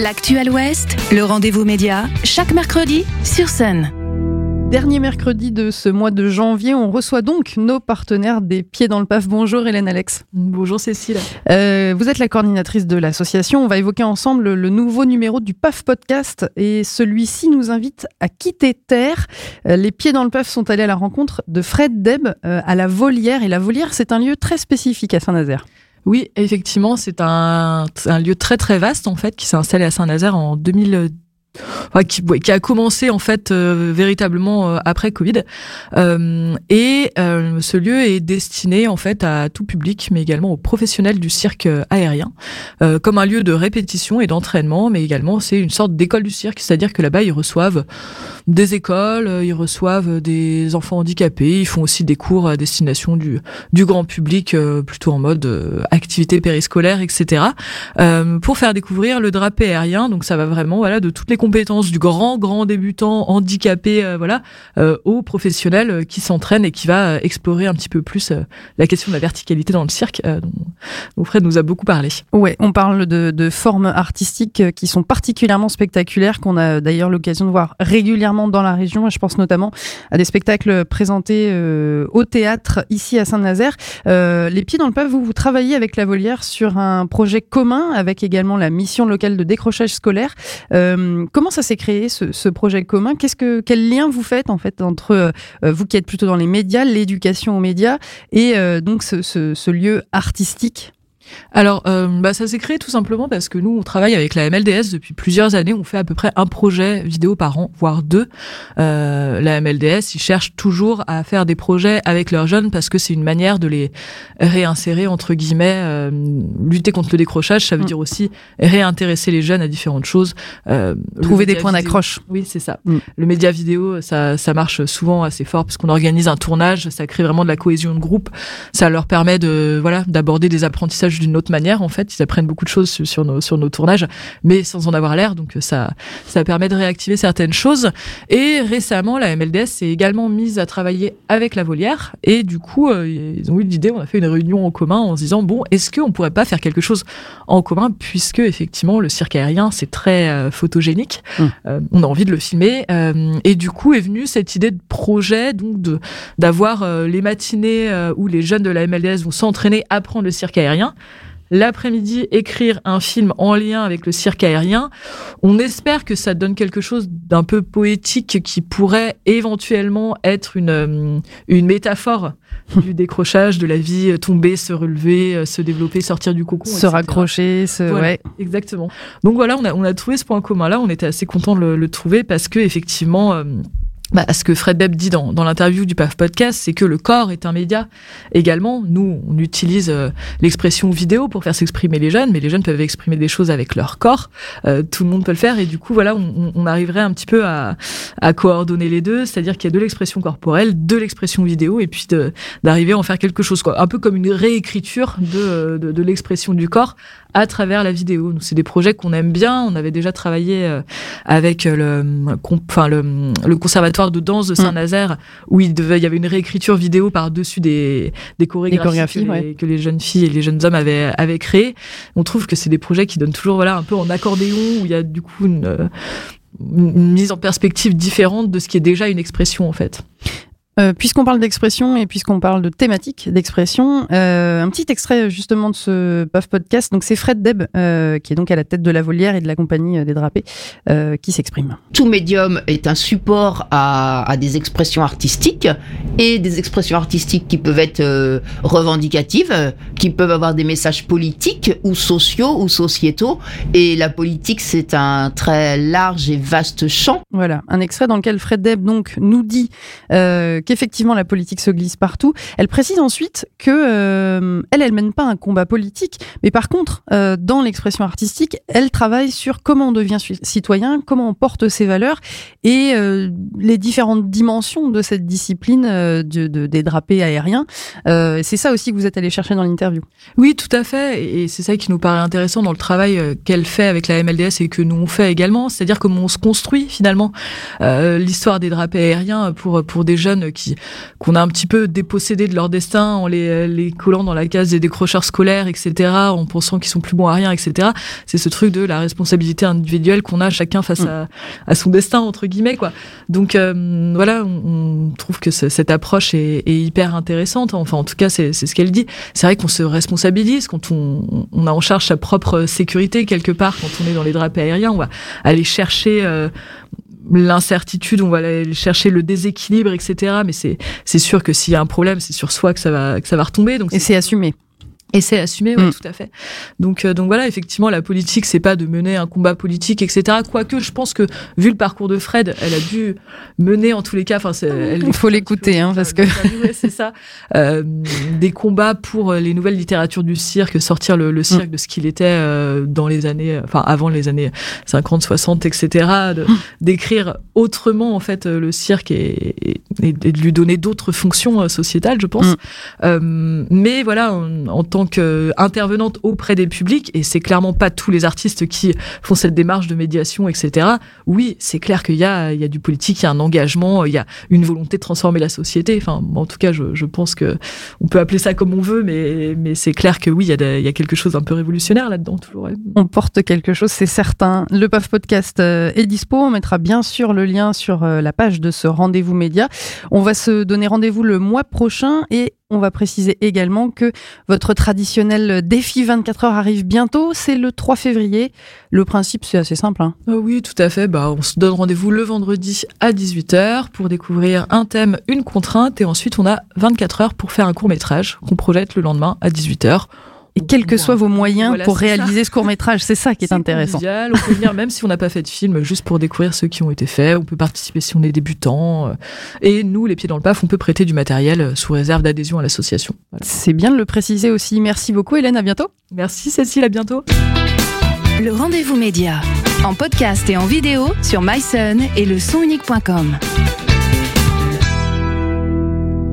L'actuel Ouest, le rendez-vous média, chaque mercredi sur scène. Dernier mercredi de ce mois de janvier, on reçoit donc nos partenaires des Pieds dans le PAF. Bonjour Hélène Alex. Bonjour Cécile. Euh, vous êtes la coordinatrice de l'association. On va évoquer ensemble le nouveau numéro du PAF Podcast et celui-ci nous invite à quitter Terre. Euh, les Pieds dans le PAF sont allés à la rencontre de Fred Deb euh, à la Volière. Et la Volière, c'est un lieu très spécifique à Saint-Nazaire. Oui, effectivement, c'est un, un, lieu très très vaste en fait qui s'est installé à Saint-Nazaire en 2000 qui, qui, a commencé en fait euh, véritablement euh, après Covid. Euh, et euh, ce lieu est destiné en fait à tout public, mais également aux professionnels du cirque aérien, comme un lieu de répétition et d'entraînement, mais également c'est une sorte d'école du cirque, c'est-à-dire que là-bas ils reçoivent des écoles, ils reçoivent des enfants handicapés, ils font aussi des cours à destination du, du grand public, plutôt en mode activité périscolaire, etc. pour faire découvrir le drapé aérien. Donc ça va vraiment voilà de toutes les compétences du grand grand débutant handicapé euh, voilà euh, au professionnel euh, qui s'entraîne et qui va explorer un petit peu plus la question de la verticalité dans le cirque dont, Fred nous a beaucoup parlé. Ouais, on parle de, de formes artistiques qui sont particulièrement spectaculaires qu'on a d'ailleurs l'occasion de voir régulièrement dans la région. Je pense notamment à des spectacles présentés au théâtre ici à Saint-Nazaire. les pieds dans le peuple, vous, vous travaillez avec la Volière sur un projet commun avec également la mission locale de décrochage scolaire. Comment ça s'est créé ce, projet commun? Qu'est-ce que quel lien vous faites en fait entre euh, vous qui êtes plutôt dans les médias, l'éducation aux médias et euh, donc ce lieu artistique? Alors, euh, bah, ça s'est créé tout simplement parce que nous, on travaille avec la MLDS depuis plusieurs années. On fait à peu près un projet vidéo par an, voire deux. Euh, la MLDS, ils cherchent toujours à faire des projets avec leurs jeunes parce que c'est une manière de les réinsérer, entre guillemets. Euh, lutter contre le décrochage, ça veut mm. dire aussi réintéresser les jeunes à différentes choses. Euh, Trouver des points d'accroche. Oui, c'est ça. Mm. Le média vidéo, ça, ça marche souvent assez fort parce qu'on organise un tournage, ça crée vraiment de la cohésion de groupe. Ça leur permet de, voilà, d'aborder des apprentissages d'une autre manière en fait. Ils apprennent beaucoup de choses sur, nos sur nos tournages, mais sans en avoir l'air. Donc ça ça permet de réactiver certaines choses. Et récemment, la MLDS s'est également mise à travailler avec la Volière et du coup euh, ils ont eu l'idée. On a fait une réunion en commun en se disant bon, est-ce qu'on pourrait pas faire quelque chose en commun puisque effectivement le cirque aérien c'est très euh, photogénique. Hum. Euh, on a envie de le filmer et du coup est venue cette idée de projet donc de d'avoir les matinées où les jeunes de la MLDS vont s'entraîner à apprendre le cirque aérien l'après-midi écrire un film en lien avec le cirque aérien. On espère que ça donne quelque chose d'un peu poétique qui pourrait éventuellement être une, euh, une métaphore du décrochage, de la vie, euh, tomber, se relever, euh, se développer, sortir du cocon. Se raccrocher, se... ouais. Exactement. Donc voilà, on a, on a trouvé ce point commun là, on était assez content de le, le trouver parce que effectivement, bah, ce que Fred Beb dit dans, dans l'interview du PAF Podcast, c'est que le corps est un média également. Nous, on utilise euh, l'expression vidéo pour faire s'exprimer les jeunes, mais les jeunes peuvent exprimer des choses avec leur corps. Euh, tout le monde peut le faire, et du coup, voilà, on, on arriverait un petit peu à, à coordonner les deux, c'est-à-dire qu'il y a de l'expression corporelle, de l'expression vidéo, et puis d'arriver à en faire quelque chose, quoi. Un peu comme une réécriture de, de, de l'expression du corps à travers la vidéo. C'est des projets qu'on aime bien. On avait déjà travaillé euh, avec le, enfin le, le conservatoire de danse de Saint-Nazaire où il, devait, il y avait une réécriture vidéo par-dessus des, des chorégraphies, que, les, jeunes filles et les jeunes hommes avaient, avaient créées. On trouve que c'est des projets qui donnent toujours voilà, un peu en accordéon où il y a du coup une, une mise en perspective différente de ce qui est déjà une expression en fait. Euh, puisqu'on parle d'expression et puisqu'on parle de thématique d'expression, euh, un petit extrait justement de ce PAF podcast. Donc c'est Fred Deb, euh, qui est donc à la tête de la volière et de la compagnie des drapés, qui s'exprime. Tout médium est un support à, à, des expressions artistiques et des expressions artistiques qui peuvent être revendicatives, qui peuvent avoir des messages politiques ou sociaux ou sociétaux. Et la politique, c'est un très large et vaste champ. Voilà, un extrait dans lequel Fred Deb donc nous dit qu'effectivement la politique se glisse partout. Elle précise ensuite que euh, elle, elle mène pas un combat politique, mais par contre, euh, dans l'expression artistique, elle travaille sur comment on devient citoyen, comment on porte ses valeurs et euh, les différentes dimensions de cette discipline de, de, des drapés aériens. c'est ça aussi que vous êtes allé chercher dans l'interview. Oui, tout à fait, et c'est ça qui nous paraît intéressant dans le travail qu'elle fait avec la MLDS et que nous on fait également, c'est-à-dire comment on se construit finalement l'histoire des drapés aériens pour pour des jeunes qui qu'on a un petit peu dépossédé de leur destin en les, les collant dans la case des décrocheurs scolaires, etc., en pensant qu'ils sont plus bons à rien, etc. C'est ce truc de la responsabilité individuelle qu'on a chacun face mm. à, son destin entre guillemets, quoi. Donc euh, voilà, on, trouve que cette approche est, hyper intéressante. Enfin, en tout cas, c'est ce qu'elle dit. C'est vrai qu'on se responsabilise quand on, on, a en charge sa propre sécurité quelque part, quand on est dans les draps aériens, on va aller chercher euh, l'incertitude, on va aller chercher le déséquilibre, etc. Mais c'est c'est sûr que s'il y a un problème, c'est sur soi que ça va que ça va retomber. Donc et c'est assumé. Et c'est assumé, oui, mm. tout à fait. Donc, euh, donc voilà, effectivement, la politique, c'est pas de mener un combat politique, etc. Quoique, je pense que vu le parcours de Fred, elle a dû mener en tous les cas. Enfin, il faut l'écouter, hein, parce que c'est ça. Euh, des combats pour les nouvelles littératures du cirque, sortir le, le cirque mm. de ce qu'il était euh, dans les années, enfin avant les années 50, 60, etc. D'écrire autrement en fait le cirque et, et, de lui donner d'autres fonctions sociétales, je pense. Mm. mais voilà, en, en tant intervenante auprès des publics, et c'est clairement pas tous les artistes qui font cette démarche de médiation, etc. Oui, c'est clair qu'il y a, du politique, il y a un engagement, il y a une volonté de transformer la société. Enfin, en tout cas, je, pense que on peut appeler ça comme on veut, mais, c'est clair que oui, il y, a quelque chose un peu révolutionnaire là-dedans. On porte quelque chose, c'est certain. Le PAF Podcast euh, est dispo. On mettra bien sûr le lien sur euh, la page de ce rendez-vous média. On va se donner rendez-vous le mois prochain et on va préciser également que votre traditionnel défi 24 heures arrive bientôt. C'est le 3 février. Le principe, c'est assez simple. Hein. Ah oui, tout à fait. Bah, on se donne rendez-vous le vendredi à 18h pour découvrir un thème, une contrainte. Et ensuite, on a 24 heures pour faire un court métrage qu'on projette le lendemain à 18h et quels que soient vos moyens pour réaliser ce court métrage. C'est ça qui est, intéressant. On peut venir même si on n'a pas fait de film, juste pour découvrir ceux qui ont été faits. On peut participer si on est débutant. Et nous, les pieds dans le paf, on peut prêter du matériel sous réserve d'adhésion à l'association. C'est bien de le préciser aussi. Merci beaucoup Hélène, à bientôt. Merci Cécile, à bientôt. Le rendez-vous média, en podcast et en vidéo sur myson et le.